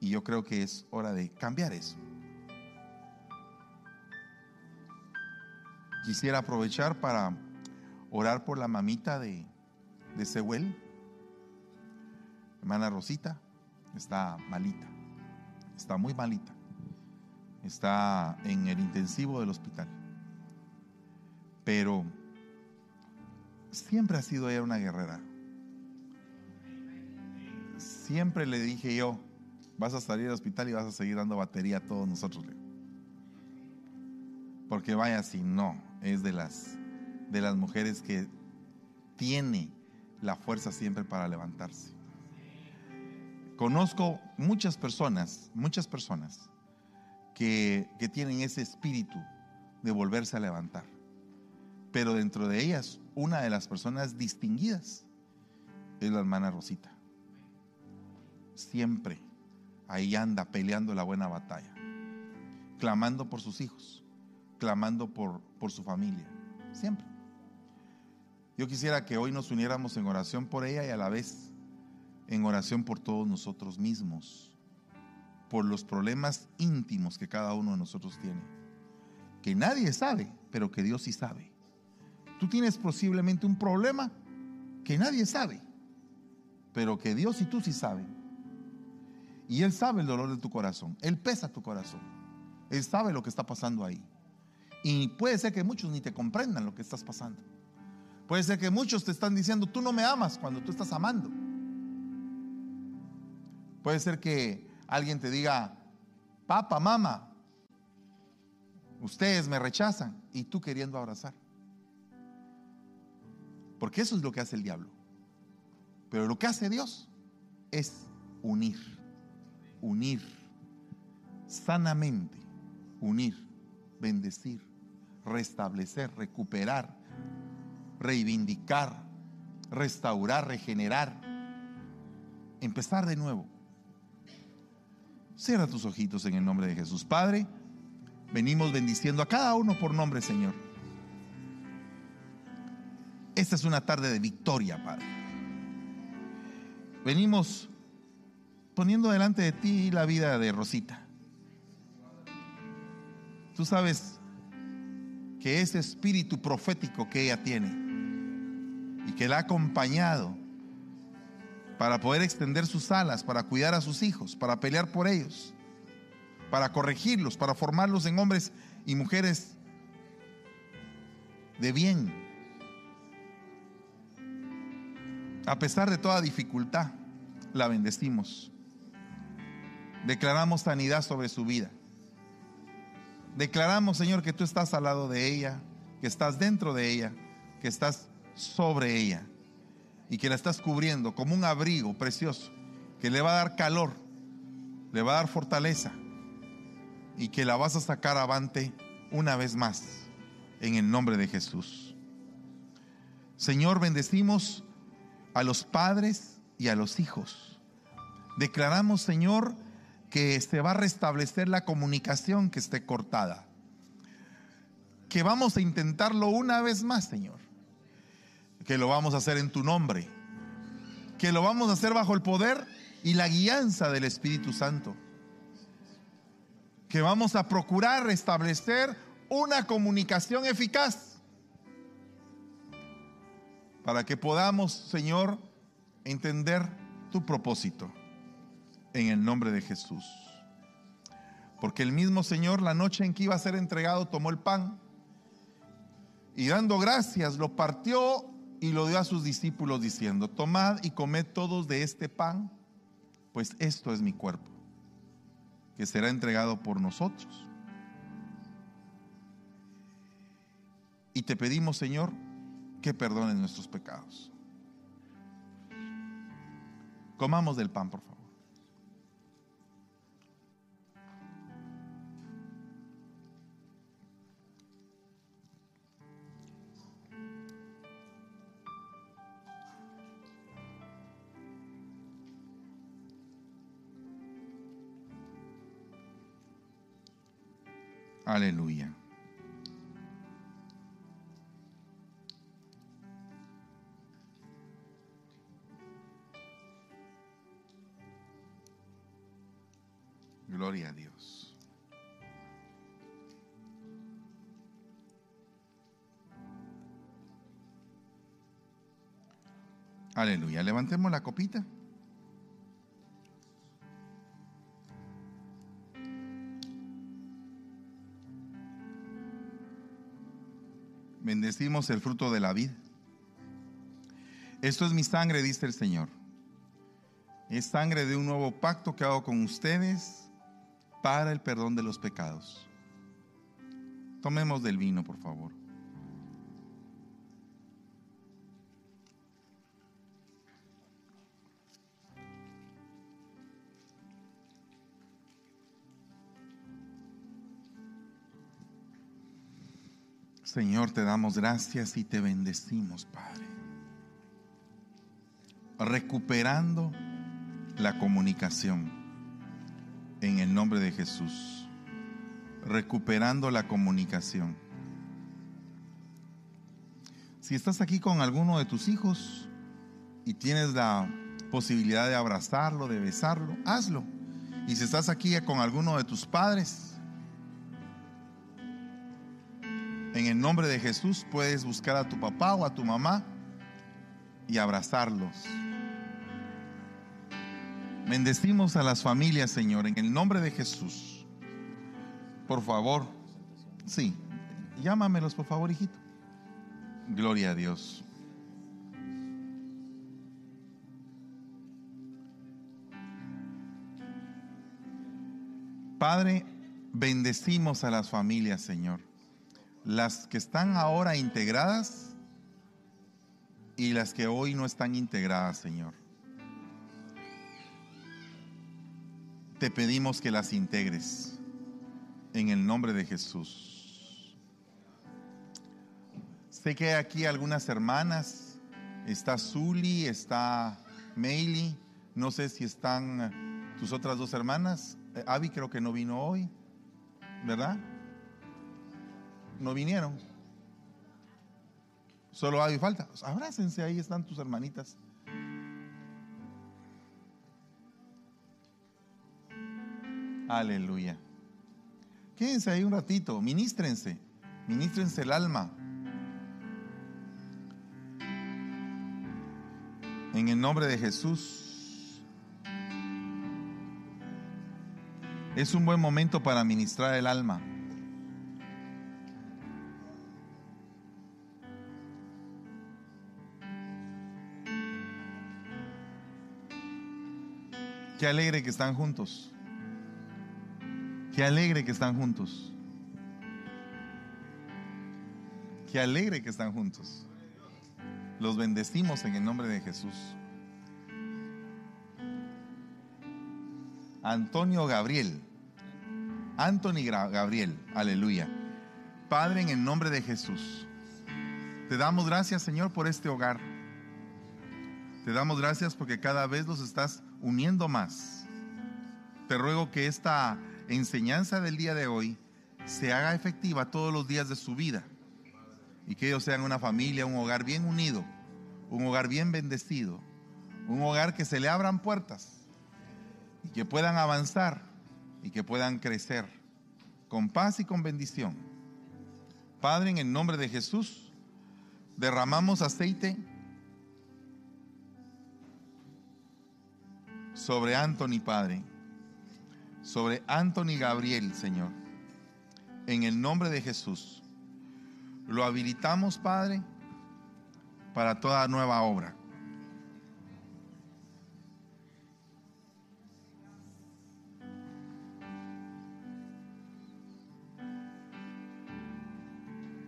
y yo creo que es hora de cambiar eso. Quisiera aprovechar para orar por la mamita de, de Sehuel. Hermana Rosita está malita, está muy malita. Está en el intensivo del hospital. Pero siempre ha sido ella una guerrera. Siempre le dije yo, vas a salir del hospital y vas a seguir dando batería a todos nosotros. Porque vaya si no, es de las, de las mujeres que tiene la fuerza siempre para levantarse. Conozco muchas personas, muchas personas que, que tienen ese espíritu de volverse a levantar. Pero dentro de ellas, una de las personas distinguidas es la hermana Rosita. Siempre ahí anda peleando la buena batalla, clamando por sus hijos, clamando por, por su familia, siempre. Yo quisiera que hoy nos uniéramos en oración por ella y a la vez en oración por todos nosotros mismos, por los problemas íntimos que cada uno de nosotros tiene, que nadie sabe, pero que Dios sí sabe. Tú tienes posiblemente un problema que nadie sabe, pero que Dios y tú sí saben. Y Él sabe el dolor de tu corazón. Él pesa tu corazón. Él sabe lo que está pasando ahí. Y puede ser que muchos ni te comprendan lo que estás pasando. Puede ser que muchos te están diciendo, tú no me amas cuando tú estás amando. Puede ser que alguien te diga, papá, mamá, ustedes me rechazan y tú queriendo abrazar. Porque eso es lo que hace el diablo. Pero lo que hace Dios es unir unir, sanamente, unir, bendecir, restablecer, recuperar, reivindicar, restaurar, regenerar, empezar de nuevo. Cierra tus ojitos en el nombre de Jesús. Padre, venimos bendiciendo a cada uno por nombre, Señor. Esta es una tarde de victoria, Padre. Venimos poniendo delante de ti la vida de Rosita. Tú sabes que ese espíritu profético que ella tiene y que la ha acompañado para poder extender sus alas, para cuidar a sus hijos, para pelear por ellos, para corregirlos, para formarlos en hombres y mujeres de bien. A pesar de toda dificultad, la bendecimos. Declaramos sanidad sobre su vida. Declaramos, Señor, que tú estás al lado de ella, que estás dentro de ella, que estás sobre ella y que la estás cubriendo como un abrigo precioso que le va a dar calor, le va a dar fortaleza y que la vas a sacar avante una vez más en el nombre de Jesús. Señor, bendecimos a los padres y a los hijos. Declaramos, Señor, que se va a restablecer la comunicación que esté cortada. Que vamos a intentarlo una vez más, Señor. Que lo vamos a hacer en tu nombre, que lo vamos a hacer bajo el poder y la guianza del Espíritu Santo, que vamos a procurar restablecer una comunicación eficaz. Para que podamos, Señor, entender tu propósito en el nombre de Jesús. Porque el mismo Señor, la noche en que iba a ser entregado, tomó el pan y dando gracias, lo partió y lo dio a sus discípulos diciendo, tomad y comed todos de este pan, pues esto es mi cuerpo, que será entregado por nosotros. Y te pedimos, Señor, que perdones nuestros pecados. Comamos del pan, por favor. Aleluya. Gloria a Dios. Aleluya. Levantemos la copita. Bendecimos el fruto de la vida. Esto es mi sangre, dice el Señor. Es sangre de un nuevo pacto que hago con ustedes para el perdón de los pecados. Tomemos del vino, por favor. Señor, te damos gracias y te bendecimos, Padre. Recuperando la comunicación en el nombre de Jesús. Recuperando la comunicación. Si estás aquí con alguno de tus hijos y tienes la posibilidad de abrazarlo, de besarlo, hazlo. Y si estás aquí con alguno de tus padres, En el nombre de Jesús puedes buscar a tu papá o a tu mamá y abrazarlos. Bendecimos a las familias, Señor, en el nombre de Jesús. Por favor, sí, llámamelos, por favor, hijito. Gloria a Dios. Padre, bendecimos a las familias, Señor las que están ahora integradas y las que hoy no están integradas, Señor. Te pedimos que las integres en el nombre de Jesús. Sé que hay aquí algunas hermanas, está Zuli, está Meili, no sé si están tus otras dos hermanas, eh, Avi creo que no vino hoy, ¿verdad? no vinieron. Solo hay falta. Abrácense, ahí están tus hermanitas. Aleluya. Quédense ahí un ratito, ministrense, ministrense el alma. En el nombre de Jesús. Es un buen momento para ministrar el alma. Qué alegre que están juntos. Qué alegre que están juntos. Qué alegre que están juntos. Los bendecimos en el nombre de Jesús. Antonio Gabriel. Anthony Gabriel. Aleluya. Padre, en el nombre de Jesús. Te damos gracias, Señor, por este hogar. Te damos gracias porque cada vez los estás uniendo más. Te ruego que esta enseñanza del día de hoy se haga efectiva todos los días de su vida y que ellos sean una familia, un hogar bien unido, un hogar bien bendecido, un hogar que se le abran puertas y que puedan avanzar y que puedan crecer con paz y con bendición. Padre, en el nombre de Jesús, derramamos aceite sobre Anthony, Padre, sobre Anthony Gabriel, Señor, en el nombre de Jesús. Lo habilitamos, Padre, para toda nueva obra.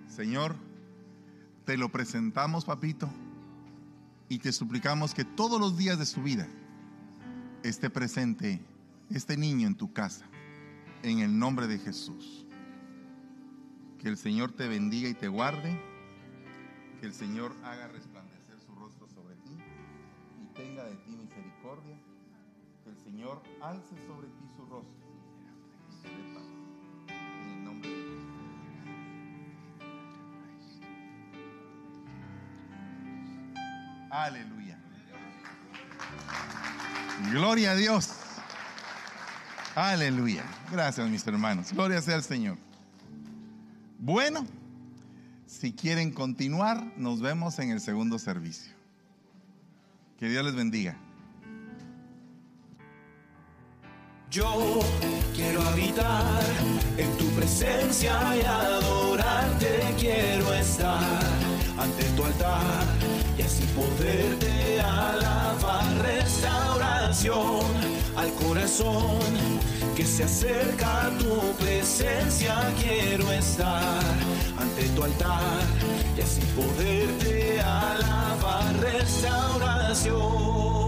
Señor, te lo presentamos, papito, y te suplicamos que todos los días de su vida esté presente este niño en tu casa, en el nombre de Jesús. Que el Señor te bendiga y te guarde, que el Señor haga resplandecer su rostro sobre ti y tenga de ti misericordia, que el Señor alce sobre ti su rostro. En el nombre de Jesús. Aleluya. Gloria a Dios. Aleluya. Gracias, mis hermanos. Gloria sea al Señor. Bueno, si quieren continuar, nos vemos en el segundo servicio. Que Dios les bendiga. Yo quiero habitar en tu presencia y adorarte. Quiero estar ante tu altar y así poderte. Al corazón que se acerca a tu presencia. Quiero estar ante tu altar y así poderte alabar. Restauración.